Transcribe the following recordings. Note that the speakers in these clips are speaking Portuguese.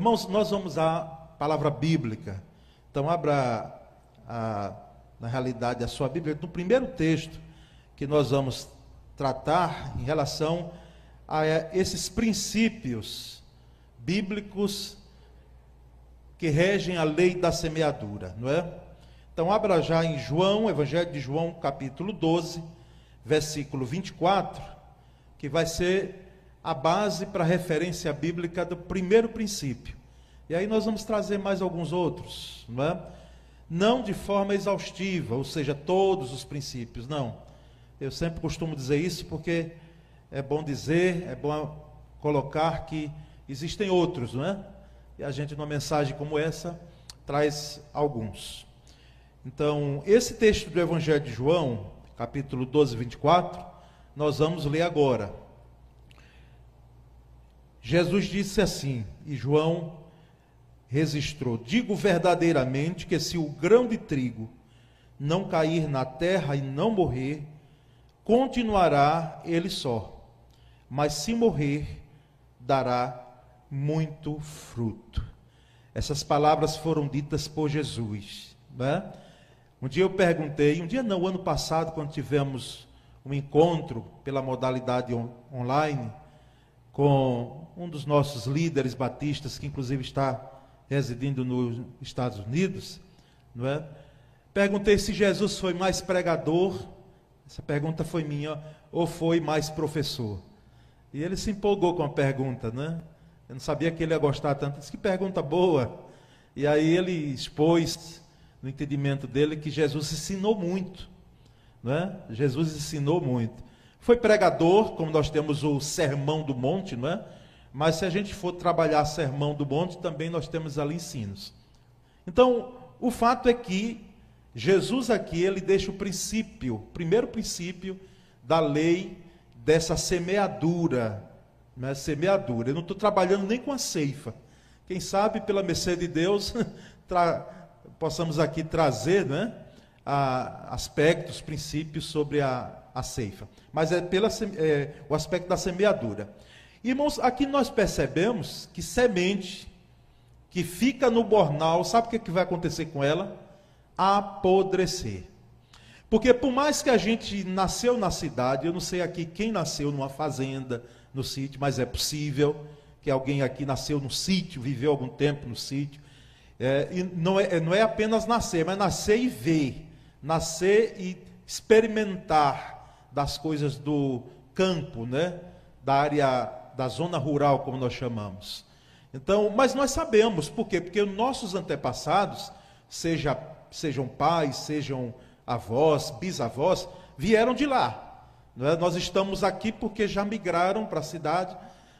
Irmãos, nós vamos à palavra bíblica. Então, abra, a, na realidade, a sua Bíblia. No primeiro texto que nós vamos tratar em relação a esses princípios bíblicos que regem a lei da semeadura, não é? Então, abra já em João, Evangelho de João, capítulo 12, versículo 24, que vai ser a base para a referência bíblica do primeiro princípio. E aí nós vamos trazer mais alguns outros, não é? Não de forma exaustiva, ou seja, todos os princípios, não. Eu sempre costumo dizer isso porque é bom dizer, é bom colocar que existem outros, não é? E a gente, numa mensagem como essa, traz alguns. Então, esse texto do Evangelho de João, capítulo 12, 24, nós vamos ler agora. Jesus disse assim, e João registrou: Digo verdadeiramente que se o grão de trigo não cair na terra e não morrer, continuará ele só, mas se morrer, dará muito fruto. Essas palavras foram ditas por Jesus. Né? Um dia eu perguntei, um dia não, ano passado, quando tivemos um encontro pela modalidade on online, com um dos nossos líderes batistas, que inclusive está residindo nos Estados Unidos, não é? Perguntei se Jesus foi mais pregador, essa pergunta foi minha, ou foi mais professor. E ele se empolgou com a pergunta, né? Eu não sabia que ele ia gostar tanto. Disse que pergunta boa. E aí ele expôs no entendimento dele que Jesus ensinou muito. Não é? Jesus ensinou muito. Foi pregador, como nós temos o Sermão do Monte, não é? Mas se a gente for trabalhar Sermão do Monte, também nós temos ali ensinos. Então, o fato é que Jesus aqui, ele deixa o princípio, primeiro princípio da lei dessa semeadura, né? semeadura. Eu não estou trabalhando nem com a ceifa. Quem sabe, pela mercê de Deus, possamos aqui trazer né? a, aspectos, princípios sobre a, a ceifa mas é pelo é, o aspecto da semeadura. Irmãos, aqui nós percebemos que semente que fica no bornal, sabe o que, é que vai acontecer com ela? Apodrecer. Porque por mais que a gente nasceu na cidade, eu não sei aqui quem nasceu numa fazenda, no sítio, mas é possível que alguém aqui nasceu no sítio, viveu algum tempo no sítio. É, e não é, não é apenas nascer, mas nascer e ver, nascer e experimentar das coisas do campo, né? Da área da zona rural, como nós chamamos. Então, mas nós sabemos, por quê? Porque nossos antepassados, seja, sejam pais, sejam avós, bisavós, vieram de lá. É? Nós estamos aqui porque já migraram para a cidade,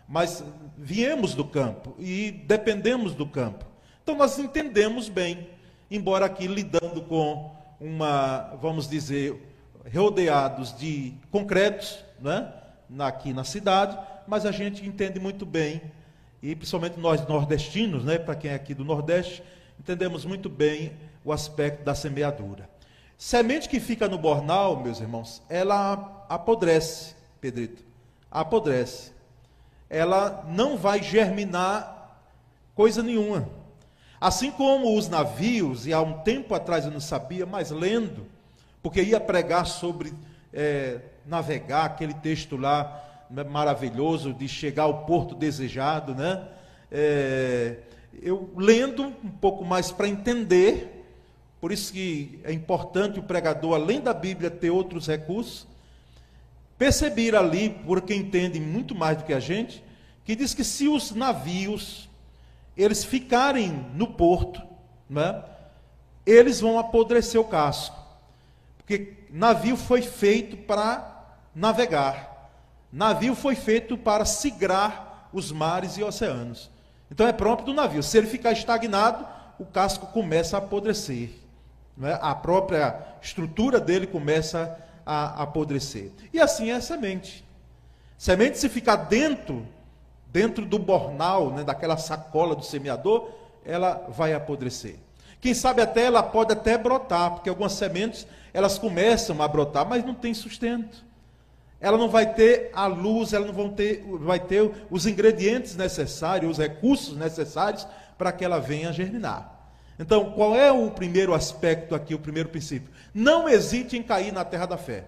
mas viemos do campo e dependemos do campo. Então nós entendemos bem, embora aqui lidando com uma, vamos dizer, rodeados de concretos, né? aqui na cidade, mas a gente entende muito bem, e principalmente nós nordestinos, né? para quem é aqui do Nordeste, entendemos muito bem o aspecto da semeadura. Semente que fica no bornal, meus irmãos, ela apodrece, Pedrito, apodrece. Ela não vai germinar coisa nenhuma. Assim como os navios, e há um tempo atrás eu não sabia, mas lendo, porque ia pregar sobre é, navegar, aquele texto lá maravilhoso de chegar ao porto desejado, né? É, eu lendo um pouco mais para entender, por isso que é importante o pregador, além da Bíblia, ter outros recursos, perceber ali, por quem entende muito mais do que a gente, que diz que se os navios eles ficarem no porto, né, eles vão apodrecer o casco. Porque navio foi feito para navegar. Navio foi feito para sigrar os mares e oceanos. Então é próprio do navio. Se ele ficar estagnado, o casco começa a apodrecer. É? A própria estrutura dele começa a apodrecer. E assim é a semente. Semente, se ficar dentro, dentro do bornal, né, daquela sacola do semeador, ela vai apodrecer. Quem sabe até ela pode até brotar, porque algumas sementes elas começam a brotar, mas não tem sustento. ela não vai ter a luz, ela não vão ter, vai ter os ingredientes necessários, os recursos necessários para que ela venha germinar. Então, qual é o primeiro aspecto aqui, o primeiro princípio? Não hesite em cair na terra da fé.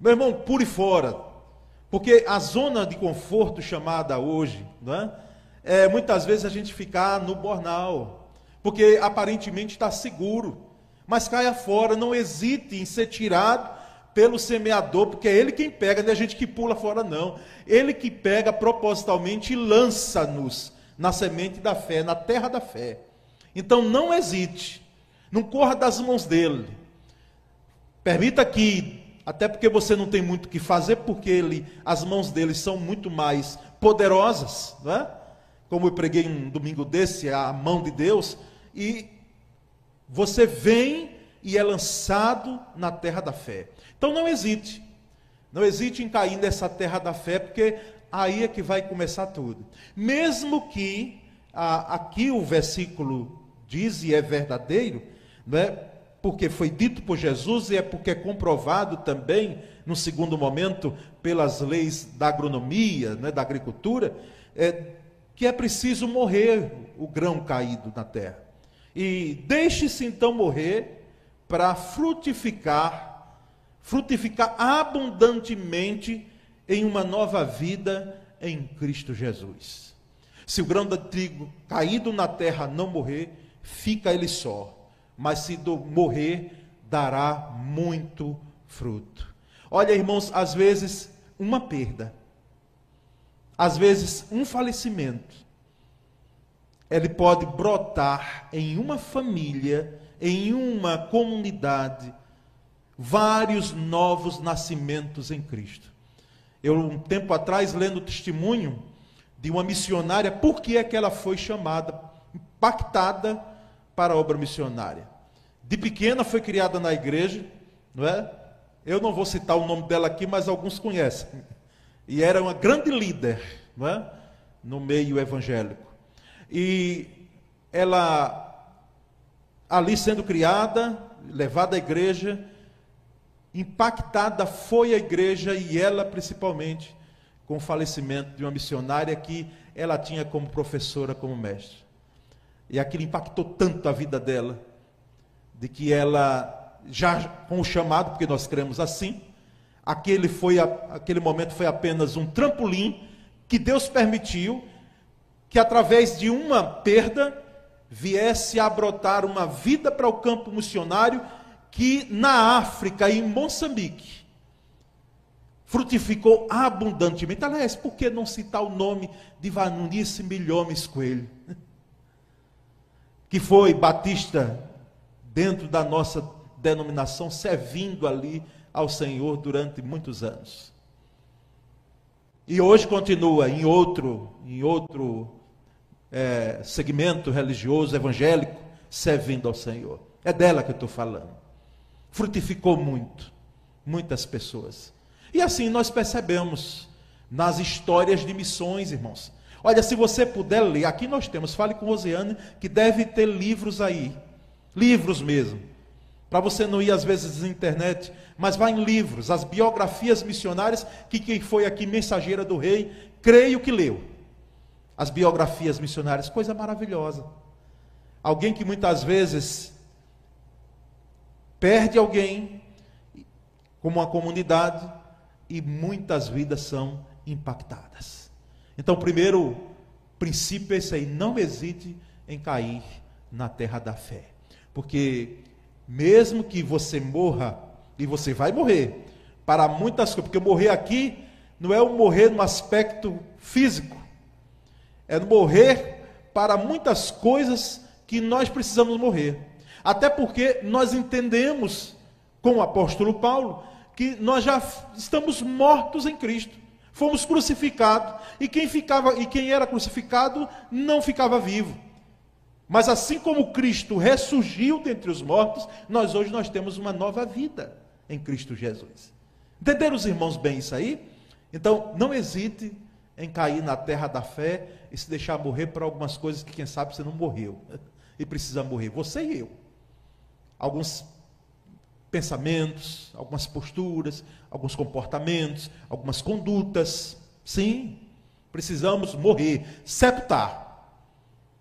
Meu irmão, pule fora. Porque a zona de conforto chamada hoje, não é? é muitas vezes a gente ficar no bornal. Porque aparentemente está seguro. Mas caia fora, não hesite em ser tirado pelo semeador, porque é ele quem pega, não é a gente que pula fora, não. Ele que pega propositalmente e lança-nos na semente da fé, na terra da fé. Então não hesite, não corra das mãos dele. Permita que, até porque você não tem muito o que fazer, porque ele, as mãos dele são muito mais poderosas, não é? como eu preguei um domingo desse, a mão de Deus, e você vem e é lançado na terra da fé. Então não hesite, não hesite em cair nessa terra da fé, porque aí é que vai começar tudo. Mesmo que ah, aqui o versículo diz e é verdadeiro, não é? porque foi dito por Jesus e é porque é comprovado também, no segundo momento, pelas leis da agronomia, né, da agricultura, é, que é preciso morrer o grão caído na terra. E deixe-se então morrer para frutificar, frutificar abundantemente em uma nova vida em Cristo Jesus. Se o grão de trigo caído na terra não morrer, fica ele só, mas se morrer, dará muito fruto. Olha, irmãos, às vezes uma perda, às vezes um falecimento, ele pode brotar em uma família, em uma comunidade, vários novos nascimentos em Cristo. Eu, um tempo atrás, lendo o testemunho de uma missionária, por que é que ela foi chamada, impactada para a obra missionária. De pequena foi criada na igreja, não é? Eu não vou citar o nome dela aqui, mas alguns conhecem. E era uma grande líder, não é? No meio evangélico. E ela ali sendo criada, levada à igreja, impactada foi a igreja e ela principalmente com o falecimento de uma missionária que ela tinha como professora, como mestre. E aquilo impactou tanto a vida dela, de que ela, já com o chamado, porque nós cremos assim, aquele, foi, aquele momento foi apenas um trampolim que Deus permitiu que, através de uma perda, viesse a brotar uma vida para o campo missionário que na África e em Moçambique frutificou abundantemente. Aliás, por que não citar o nome de Vanunice Milhomes Coelho? que foi batista dentro da nossa denominação, servindo ali ao Senhor durante muitos anos. E hoje continua em outro, em outro é, segmento religioso, evangélico, servindo ao Senhor. É dela que eu estou falando. Frutificou muito, muitas pessoas. E assim nós percebemos nas histórias de missões, irmãos. Olha, se você puder ler, aqui nós temos, fale com Rosiane, que deve ter livros aí. Livros mesmo. Para você não ir às vezes na internet, mas vá em livros, as biografias missionárias, que quem foi aqui mensageira do rei, creio que leu. As biografias missionárias, coisa maravilhosa. Alguém que muitas vezes perde alguém, como uma comunidade, e muitas vidas são impactadas. Então, o primeiro princípio é esse aí: não hesite em cair na terra da fé. Porque, mesmo que você morra, e você vai morrer, para muitas coisas, porque morrer aqui não é um morrer no aspecto físico, é morrer para muitas coisas que nós precisamos morrer. Até porque nós entendemos, com o apóstolo Paulo, que nós já estamos mortos em Cristo fomos crucificados, e quem ficava e quem era crucificado não ficava vivo. Mas assim como Cristo ressurgiu dentre os mortos, nós hoje nós temos uma nova vida em Cristo Jesus. Entenderam os irmãos bem isso aí? Então, não hesite em cair na terra da fé e se deixar morrer por algumas coisas que quem sabe você não morreu e precisa morrer, você e eu. Alguns pensamentos, algumas posturas, alguns comportamentos, algumas condutas. Sim, precisamos morrer, sepultar.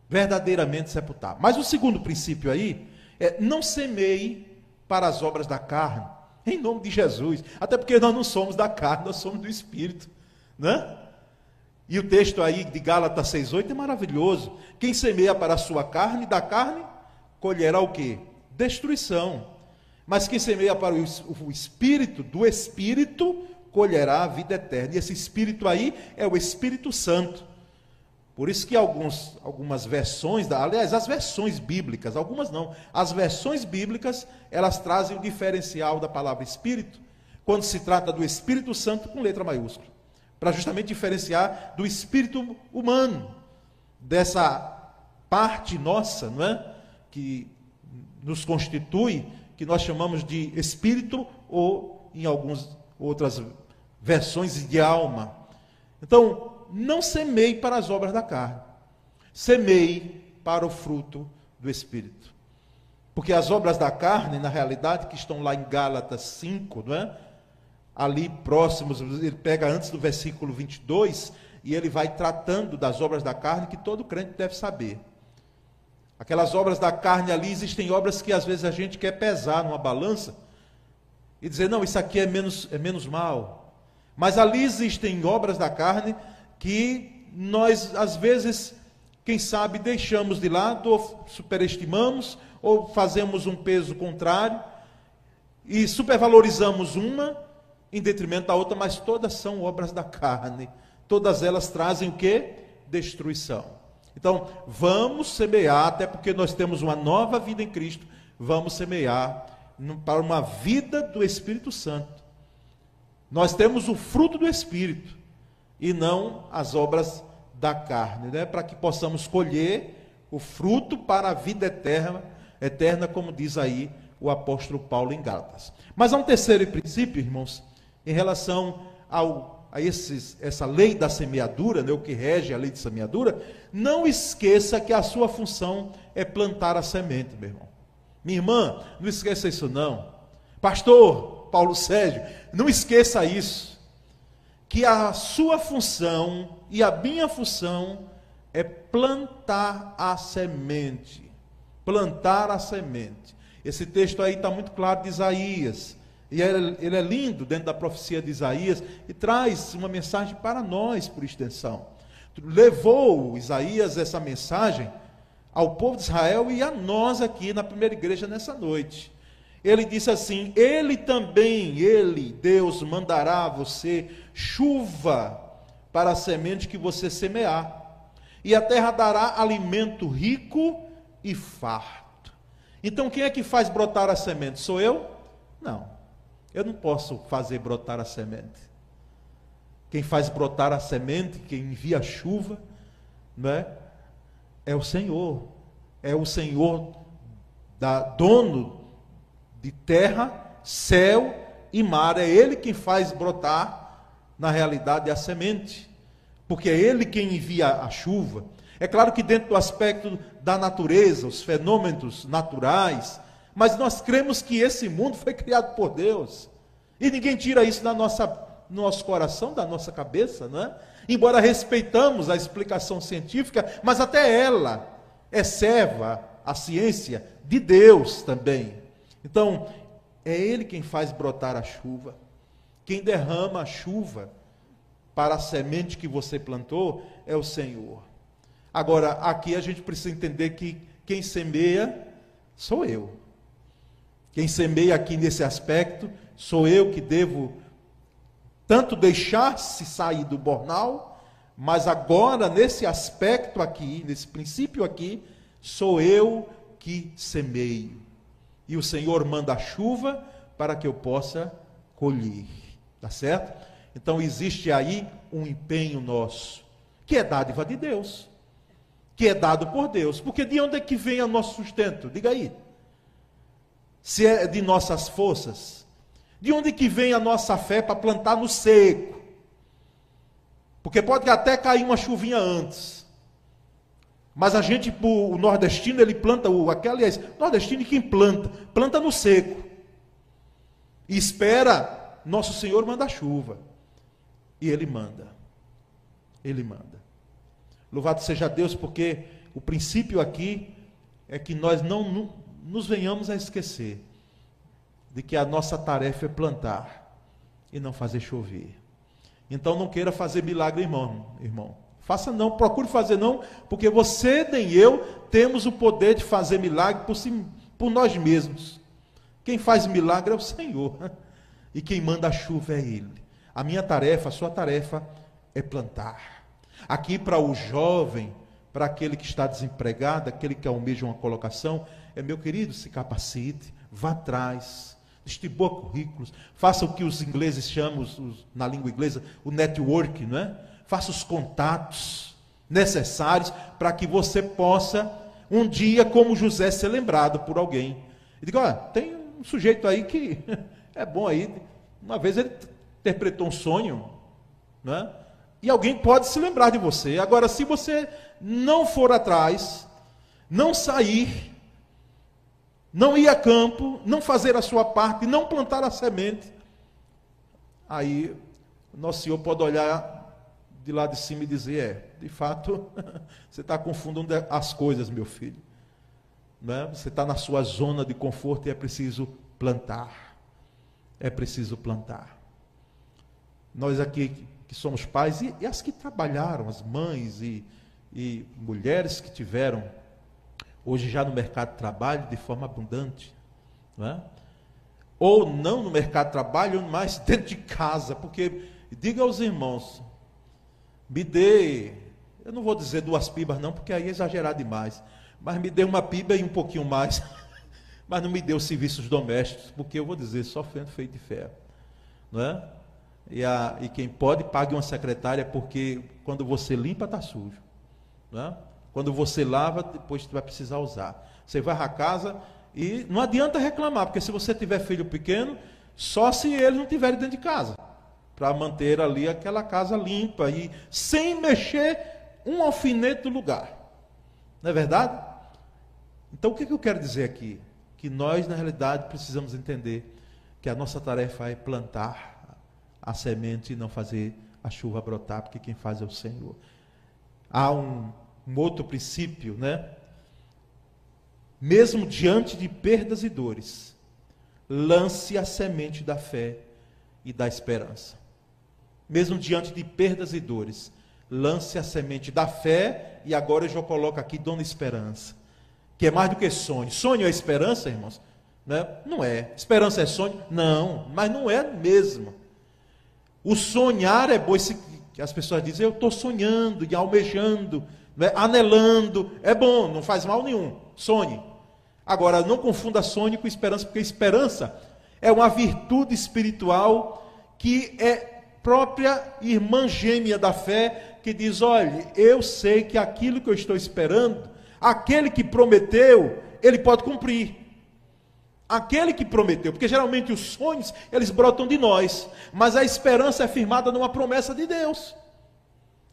Verdadeiramente sepultar. Mas o segundo princípio aí é não semeie para as obras da carne, em nome de Jesus. Até porque nós não somos da carne, nós somos do Espírito. Né? E o texto aí de Gálatas 6,8 é maravilhoso. Quem semeia para a sua carne, da carne, colherá o quê? Destruição. Mas quem semeia para o Espírito, do Espírito, colherá a vida eterna. E esse Espírito aí é o Espírito Santo. Por isso que alguns, algumas versões, aliás, as versões bíblicas, algumas não, as versões bíblicas, elas trazem o diferencial da palavra Espírito, quando se trata do Espírito Santo com letra maiúscula, para justamente diferenciar do Espírito humano, dessa parte nossa, não é? Que nos constitui, que nós chamamos de Espírito, ou em algumas outras versões de alma. Então, não semeie para as obras da carne, semeie para o fruto do Espírito. Porque as obras da carne, na realidade, que estão lá em Gálatas 5, não é? Ali próximos, ele pega antes do versículo 22 e ele vai tratando das obras da carne que todo crente deve saber. Aquelas obras da carne ali, existem obras que às vezes a gente quer pesar numa balança e dizer, não, isso aqui é menos, é menos mal. Mas ali existem obras da carne que nós, às vezes, quem sabe, deixamos de lado, ou superestimamos, ou fazemos um peso contrário, e supervalorizamos uma em detrimento da outra, mas todas são obras da carne. Todas elas trazem o que? Destruição. Então, vamos semear, até porque nós temos uma nova vida em Cristo, vamos semear para uma vida do Espírito Santo. Nós temos o fruto do Espírito e não as obras da carne, né? para que possamos colher o fruto para a vida eterna, eterna, como diz aí o apóstolo Paulo em Gálatas. Mas há um terceiro princípio, irmãos, em relação ao, a esses, essa lei da semeadura, né, o que rege a lei de semeadura, não esqueça que a sua função é plantar a semente, meu irmão. Minha irmã, não esqueça isso não. Pastor Paulo Sérgio, não esqueça isso que a sua função e a minha função é plantar a semente. Plantar a semente. Esse texto aí está muito claro de Isaías. E ele é lindo dentro da profecia de Isaías e traz uma mensagem para nós, por extensão. Levou Isaías essa mensagem ao povo de Israel e a nós aqui na primeira igreja nessa noite. Ele disse assim: Ele também, Ele, Deus, mandará a você chuva para a semente que você semear, e a terra dará alimento rico e farto. Então, quem é que faz brotar a semente? Sou eu? Não. Eu não posso fazer brotar a semente. Quem faz brotar a semente, quem envia a chuva, não é? É o Senhor. É o Senhor da dono de terra, céu e mar. É Ele quem faz brotar, na realidade, a semente. Porque é Ele quem envia a chuva. É claro que dentro do aspecto da natureza, os fenômenos naturais, mas nós cremos que esse mundo foi criado por Deus. E ninguém tira isso da nossa nosso coração, da nossa cabeça, não é? Embora respeitamos a explicação científica, mas até ela é serva, a ciência, de Deus também. Então, é Ele quem faz brotar a chuva, quem derrama a chuva para a semente que você plantou é o Senhor. Agora, aqui a gente precisa entender que quem semeia sou eu. Quem semeia aqui nesse aspecto sou eu que devo tanto deixar-se sair do bornal, mas agora nesse aspecto aqui, nesse princípio aqui, sou eu que semeio e o Senhor manda a chuva para que eu possa colher. Tá certo? Então existe aí um empenho nosso, que é dádiva de Deus, que é dado por Deus. Porque de onde é que vem o nosso sustento? Diga aí. Se é de nossas forças, de onde que vem a nossa fé para plantar no seco? Porque pode até cair uma chuvinha antes. Mas a gente, o nordestino, ele planta o aquele, aliás, nordestino quem planta, planta no seco. E espera nosso Senhor mandar chuva. E Ele manda. Ele manda. Louvado seja Deus, porque o princípio aqui é que nós não nos venhamos a esquecer de que a nossa tarefa é plantar e não fazer chover. Então não queira fazer milagre, irmão, irmão. Faça não, procure fazer não, porque você nem eu temos o poder de fazer milagre por, si, por nós mesmos. Quem faz milagre é o Senhor. E quem manda a chuva é Ele. A minha tarefa, a sua tarefa é plantar. Aqui para o jovem, para aquele que está desempregado, aquele que almeja uma colocação, é meu querido, se capacite, vá atrás distribua currículos, faça o que os ingleses chamam, os, na língua inglesa, o network, não é? Faça os contatos necessários para que você possa, um dia, como José, ser lembrado por alguém. E diga, olha, tem um sujeito aí que é bom aí. Uma vez ele interpretou um sonho, não é? E alguém pode se lembrar de você. Agora, se você não for atrás, não sair, não ir a campo, não fazer a sua parte, não plantar a semente, aí nosso Senhor pode olhar de lá de cima e dizer: é, de fato, você está confundindo as coisas, meu filho. Né? Você está na sua zona de conforto e é preciso plantar. É preciso plantar. Nós aqui que somos pais, e, e as que trabalharam, as mães e, e mulheres que tiveram hoje já no mercado de trabalho de forma abundante. Não é? Ou não no mercado de trabalho, mas dentro de casa, porque diga aos irmãos, me dê, eu não vou dizer duas pibas não, porque aí é exagerar demais, mas me dê uma piba e um pouquinho mais, mas não me dê os serviços domésticos, porque eu vou dizer, só feito de ferro, não é? E, a, e quem pode, pague uma secretária, porque quando você limpa, está sujo, não é? Quando você lava, depois você vai precisar usar. Você vai à casa e não adianta reclamar, porque se você tiver filho pequeno, só se ele não tiver dentro de casa, para manter ali aquela casa limpa e sem mexer um alfinete do lugar. Não é verdade? Então o que, eu quero dizer aqui? Que nós, na realidade, precisamos entender que a nossa tarefa é plantar a semente e não fazer a chuva brotar, porque quem faz é o Senhor. Há um um outro princípio, né? Mesmo diante de perdas e dores, lance a semente da fé e da esperança. Mesmo diante de perdas e dores, lance a semente da fé e agora eu já coloco aqui dona esperança, que é mais do que sonho. Sonho é esperança, irmãos? Né? Não é. Esperança é sonho? Não, mas não é mesmo. O sonhar é bom, que as pessoas dizem, eu estou sonhando e almejando né, anelando, é bom, não faz mal nenhum. Sonhe. Agora, não confunda sonho com esperança, porque esperança é uma virtude espiritual que é própria irmã gêmea da fé, que diz: olha, eu sei que aquilo que eu estou esperando, aquele que prometeu, ele pode cumprir. Aquele que prometeu, porque geralmente os sonhos, eles brotam de nós, mas a esperança é firmada numa promessa de Deus.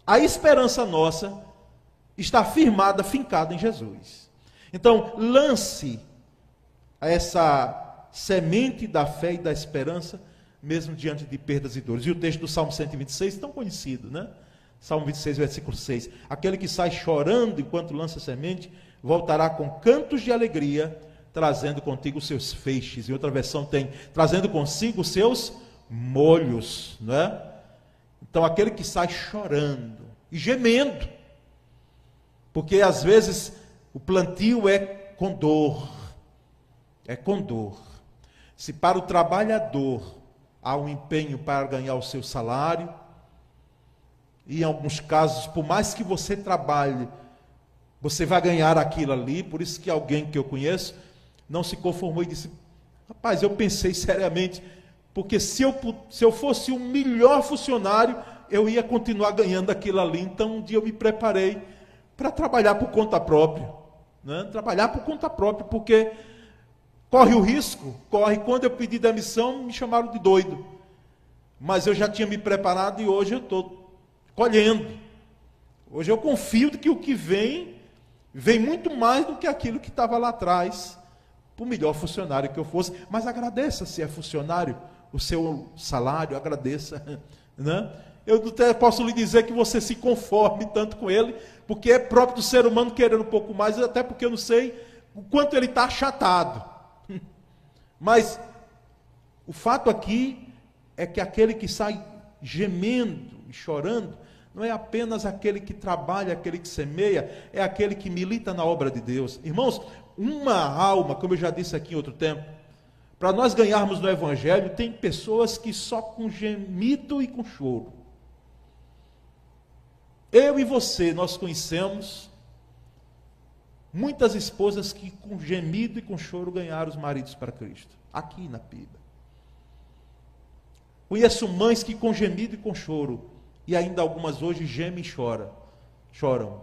A esperança nossa está firmada, fincada em Jesus. Então, lance essa semente da fé e da esperança, mesmo diante de perdas e dores. E o texto do Salmo 126, tão conhecido, né? Salmo 26, versículo 6. Aquele que sai chorando enquanto lança semente, voltará com cantos de alegria, trazendo contigo os seus feixes. Em outra versão tem, trazendo consigo os seus molhos, né? Então, aquele que sai chorando e gemendo, porque às vezes o plantio é com dor. É com dor. Se para o trabalhador há um empenho para ganhar o seu salário, e em alguns casos, por mais que você trabalhe, você vai ganhar aquilo ali, por isso que alguém que eu conheço não se conformou e disse: Rapaz, eu pensei seriamente, porque se eu, se eu fosse o melhor funcionário, eu ia continuar ganhando aquilo ali. Então um dia eu me preparei para trabalhar por conta própria. Né? Trabalhar por conta própria, porque corre o risco, corre. Quando eu pedi demissão, me chamaram de doido. Mas eu já tinha me preparado e hoje eu estou colhendo. Hoje eu confio de que o que vem, vem muito mais do que aquilo que estava lá atrás. por melhor funcionário que eu fosse, mas agradeça se é funcionário, o seu salário, agradeça. Né? Eu posso lhe dizer que você se conforme tanto com ele, porque é próprio do ser humano querer um pouco mais, até porque eu não sei o quanto ele está achatado. Mas o fato aqui é que aquele que sai gemendo e chorando, não é apenas aquele que trabalha, aquele que semeia, é aquele que milita na obra de Deus. Irmãos, uma alma, como eu já disse aqui em outro tempo, para nós ganharmos no Evangelho, tem pessoas que só com gemido e com choro. Eu e você, nós conhecemos muitas esposas que com gemido e com choro ganharam os maridos para Cristo, aqui na Piba. Conheço mães que com gemido e com choro, e ainda algumas hoje gemem e choram, choram,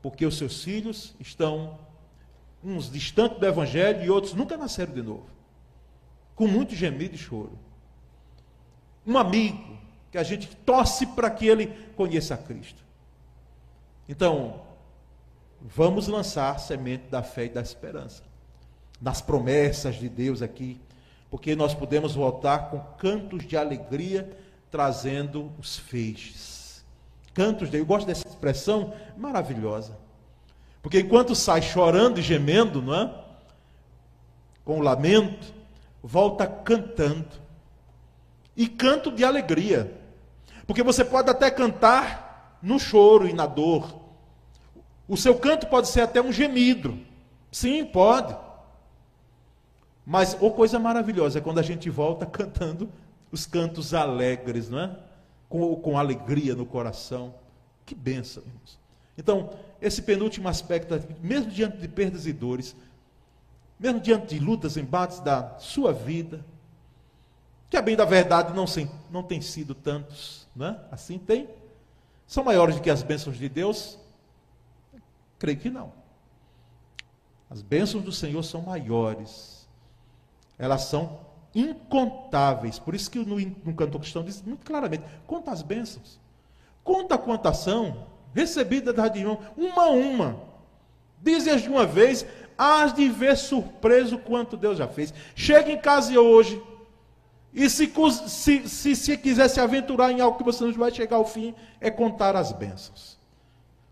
porque os seus filhos estão uns distantes do Evangelho e outros nunca nasceram de novo, com muito gemido e choro. Um amigo que a gente torce para que ele conheça a Cristo. Então, vamos lançar semente da fé e da esperança, nas promessas de Deus aqui, porque nós podemos voltar com cantos de alegria, trazendo os feixes. Cantos de, eu gosto dessa expressão maravilhosa. Porque enquanto sai chorando e gemendo, não é? Com lamento, volta cantando. E canto de alegria. Porque você pode até cantar no choro e na dor. O seu canto pode ser até um gemido. Sim, pode. Mas, ou coisa maravilhosa, é quando a gente volta cantando os cantos alegres, não é? Com, com alegria no coração. Que bênção, irmãos. Então, esse penúltimo aspecto, mesmo diante de perdas e dores, mesmo diante de lutas, embates da sua vida, que a bem da verdade não, sem, não tem sido tantos, né? assim tem, são maiores do que as bênçãos de Deus? Creio que não. As bênçãos do Senhor são maiores, elas são incontáveis, por isso que no, no cantor cristão diz muito claramente: conta as bênçãos, conta quantas são, recebida da irmão, uma a uma. Dizem-as de uma vez, hás de ver surpreso quanto Deus já fez. Chega em casa hoje, e se, se, se, se quiser se aventurar em algo que você não vai chegar ao fim, é contar as bênçãos.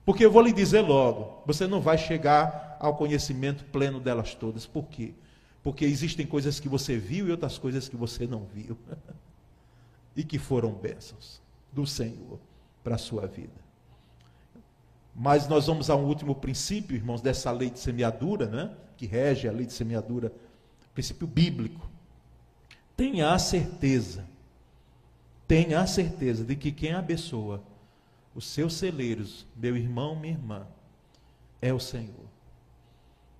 Porque eu vou lhe dizer logo, você não vai chegar ao conhecimento pleno delas todas. Por quê? Porque existem coisas que você viu e outras coisas que você não viu. e que foram bênçãos do Senhor para a sua vida. Mas nós vamos a um último princípio, irmãos, dessa lei de semeadura, né? que rege a lei de semeadura, princípio bíblico. Tenha a certeza, tenha a certeza de que quem abençoa os seus celeiros, meu irmão, minha irmã, é o Senhor.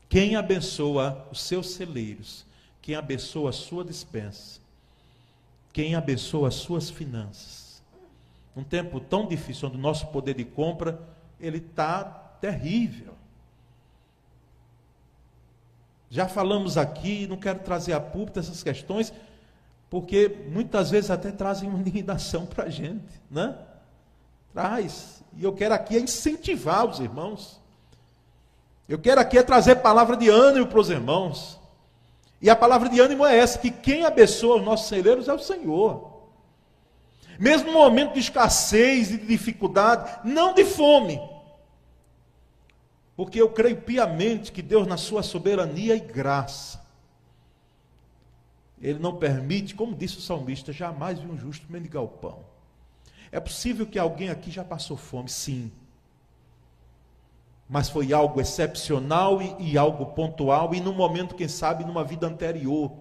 Quem abençoa os seus celeiros, quem abençoa a sua dispensa, quem abençoa as suas finanças. Um tempo tão difícil, onde o nosso poder de compra ele está terrível. Já falamos aqui, não quero trazer a público essas questões, porque muitas vezes até trazem uma indignação para a gente, né? Traz. E eu quero aqui é incentivar os irmãos. Eu quero aqui é trazer palavra de ânimo para os irmãos. E a palavra de ânimo é essa: que quem abençoa os nossos celeiros é o Senhor. Mesmo no momento de escassez e de dificuldade, não de fome, porque eu creio piamente que Deus, na sua soberania e graça, Ele não permite, como disse o salmista, jamais vi um justo mendigar o pão. É possível que alguém aqui já passou fome, sim. Mas foi algo excepcional e, e algo pontual, e no momento, quem sabe, numa vida anterior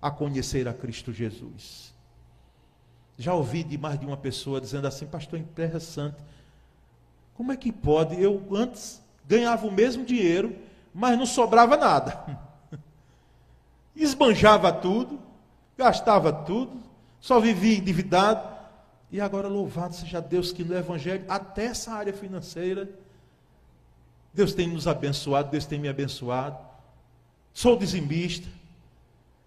a conhecer a Cristo Jesus. Já ouvi de mais de uma pessoa dizendo assim, pastor, interessante. Como é que pode? Eu antes ganhava o mesmo dinheiro, mas não sobrava nada. Esbanjava tudo, gastava tudo, só vivia endividado. E agora, louvado seja Deus que no Evangelho, até essa área financeira, Deus tem nos abençoado, Deus tem me abençoado. Sou dizimista.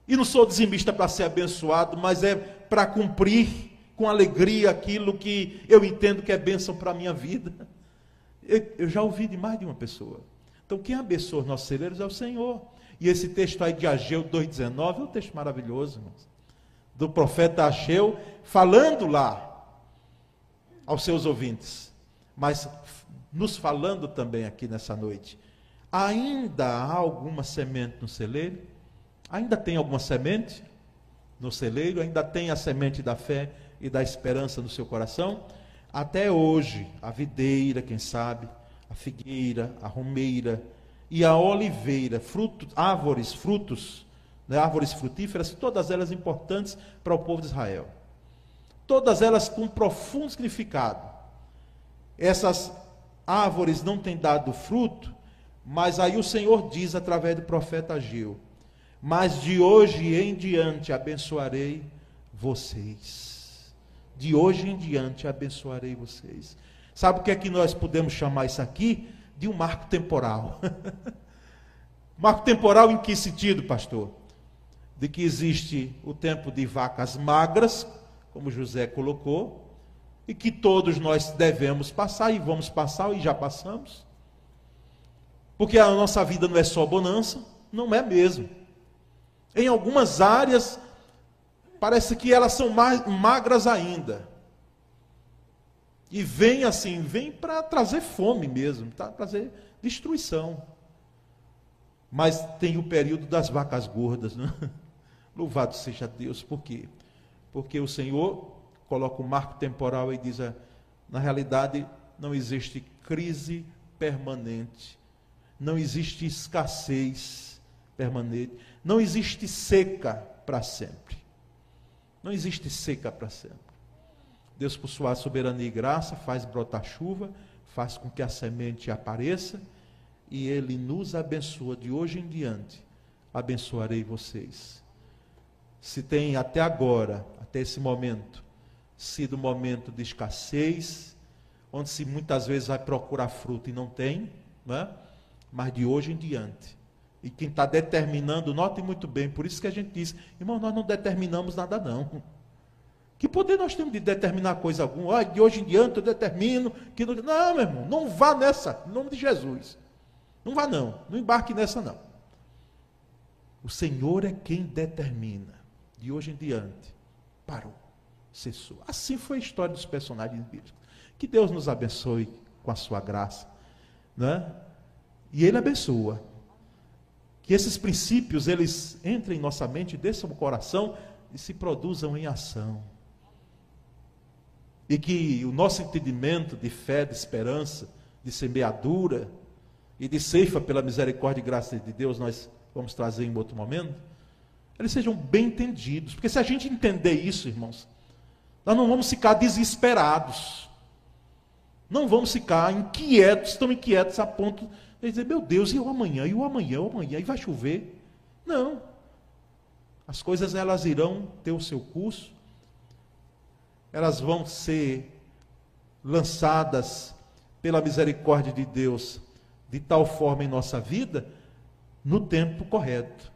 E não sou dizimista para ser abençoado, mas é para cumprir com alegria aquilo que eu entendo que é bênção para a minha vida. Eu, eu já ouvi de mais de uma pessoa. Então, quem abençoa os nossos celeiros é o Senhor. E esse texto aí de Ageu 2,19 é um texto maravilhoso, irmãos. Do profeta Ageu, falando lá aos seus ouvintes, mas nos falando também aqui nessa noite. Ainda há alguma semente no celeiro? Ainda tem alguma semente no celeiro? Ainda tem a semente da fé e da esperança no seu coração? Até hoje, a videira, quem sabe, a figueira, a romeira e a oliveira, árvores, frutos, né, árvores frutíferas, todas elas importantes para o povo de Israel. Todas elas com profundo significado. Essas árvores não têm dado fruto, mas aí o Senhor diz através do profeta Ageu: Mas de hoje em diante abençoarei vocês de hoje em diante abençoarei vocês. Sabe o que é que nós podemos chamar isso aqui? De um marco temporal. marco temporal em que sentido, pastor? De que existe o tempo de vacas magras, como José colocou, e que todos nós devemos passar e vamos passar e já passamos. Porque a nossa vida não é só bonança, não é mesmo. Em algumas áreas parece que elas são mais magras ainda. E vem assim, vem para trazer fome mesmo, para trazer destruição. Mas tem o período das vacas gordas, né? Louvado seja Deus, por quê? Porque o Senhor coloca um marco temporal e diz: ah, na realidade, não existe crise permanente, não existe escassez permanente, não existe seca para sempre. Não existe seca para sempre. Deus, por sua soberania e graça, faz brotar chuva, faz com que a semente apareça e Ele nos abençoa de hoje em diante. Abençoarei vocês. Se tem até agora, até esse momento, sido um momento de escassez, onde se muitas vezes vai procurar fruto e não tem, né? mas de hoje em diante, e quem está determinando, note muito bem, por isso que a gente diz, irmão, nós não determinamos nada não. Que poder nós temos de determinar coisa alguma? De hoje em diante eu determino que não. Não, meu irmão, não vá nessa, em nome de Jesus. Não vá não, não embarque nessa não. O Senhor é quem determina. De hoje em diante, parou, cessou. Assim foi a história dos personagens bíblicos. Que Deus nos abençoe com a sua graça. Né? E Ele abençoa que esses princípios eles entrem em nossa mente, desçam o coração e se produzam em ação. E que o nosso entendimento de fé, de esperança, de semeadura e de ceifa pela misericórdia e graça de Deus, nós vamos trazer em outro momento, eles sejam bem entendidos. Porque se a gente entender isso, irmãos, nós não vamos ficar desesperados. Não vamos ficar inquietos, tão inquietos a ponto ele dizer, meu Deus, e o amanhã, e o amanhã, o amanhã, e vai chover? Não. As coisas elas irão ter o seu curso, elas vão ser lançadas pela misericórdia de Deus de tal forma em nossa vida, no tempo correto,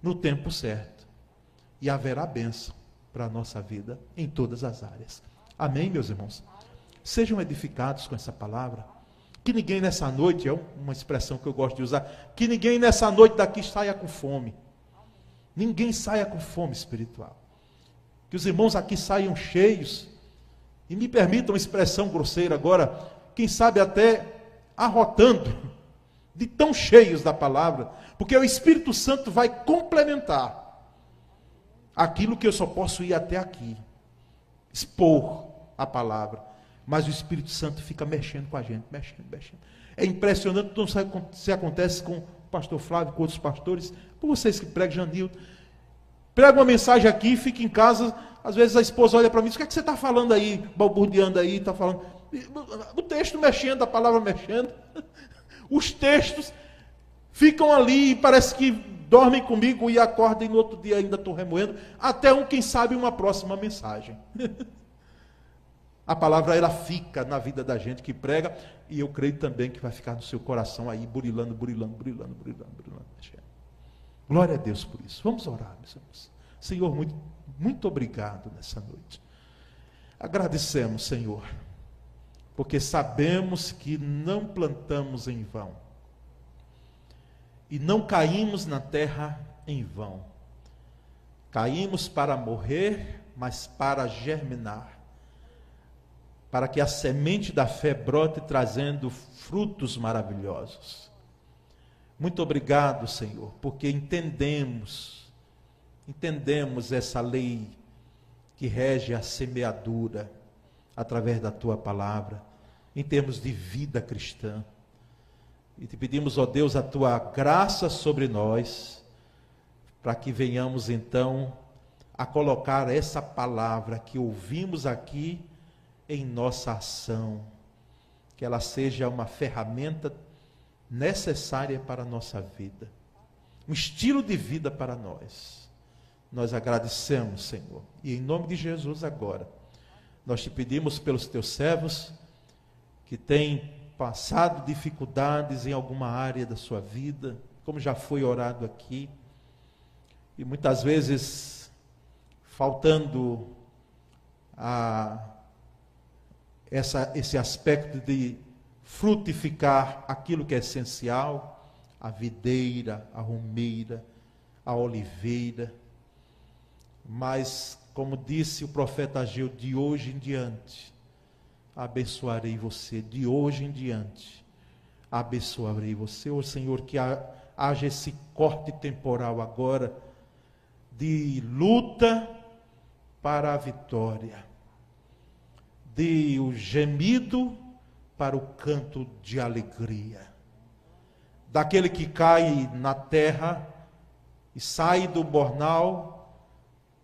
no tempo certo. E haverá bênção para a nossa vida em todas as áreas. Amém, meus irmãos? Sejam edificados com essa palavra. Que ninguém nessa noite, é uma expressão que eu gosto de usar, que ninguém nessa noite daqui saia com fome. Ninguém saia com fome espiritual. Que os irmãos aqui saiam cheios. E me permitam uma expressão grosseira agora, quem sabe até arrotando, de tão cheios da palavra, porque o Espírito Santo vai complementar aquilo que eu só posso ir até aqui, expor a palavra. Mas o Espírito Santo fica mexendo com a gente, mexendo, mexendo. É impressionante, não sabe se acontece com o pastor Flávio, com outros pastores, com vocês que pregam, Janil. Prega uma mensagem aqui, fica em casa, às vezes a esposa olha para mim e diz, o que, é que você está falando aí, balbuciando aí, está falando. O texto mexendo, a palavra mexendo. Os textos ficam ali e parece que dormem comigo e acordam e no outro dia ainda estou remoendo, até um, quem sabe, uma próxima mensagem. A palavra ela fica na vida da gente que prega, e eu creio também que vai ficar no seu coração aí, burilando, burilando, burilando, burilando, burilando. Glória a Deus por isso. Vamos orar, meus irmãos. Senhor, muito, muito obrigado nessa noite. Agradecemos, Senhor, porque sabemos que não plantamos em vão. e não caímos na terra em vão. Caímos para morrer, mas para germinar, para que a semente da fé brote trazendo frutos maravilhosos. Muito obrigado, Senhor, porque entendemos, entendemos essa lei que rege a semeadura através da tua palavra, em termos de vida cristã. E te pedimos, ó Deus, a tua graça sobre nós, para que venhamos então a colocar essa palavra que ouvimos aqui em nossa ação, que ela seja uma ferramenta necessária para a nossa vida, um estilo de vida para nós. Nós agradecemos, Senhor, e em nome de Jesus agora, nós te pedimos pelos teus servos que têm passado dificuldades em alguma área da sua vida, como já foi orado aqui, e muitas vezes faltando a essa, esse aspecto de frutificar aquilo que é essencial, a videira, a romeira, a oliveira. Mas, como disse o profeta Ageu, de hoje em diante, abençoarei você, de hoje em diante, abençoarei você, ô Senhor, que haja esse corte temporal agora de luta para a vitória, de o gemido para o canto de alegria. Daquele que cai na terra e sai do bornal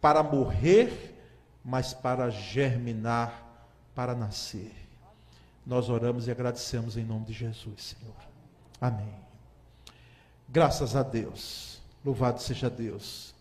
para morrer, mas para germinar, para nascer. Nós oramos e agradecemos em nome de Jesus, Senhor. Amém. Graças a Deus. Louvado seja Deus.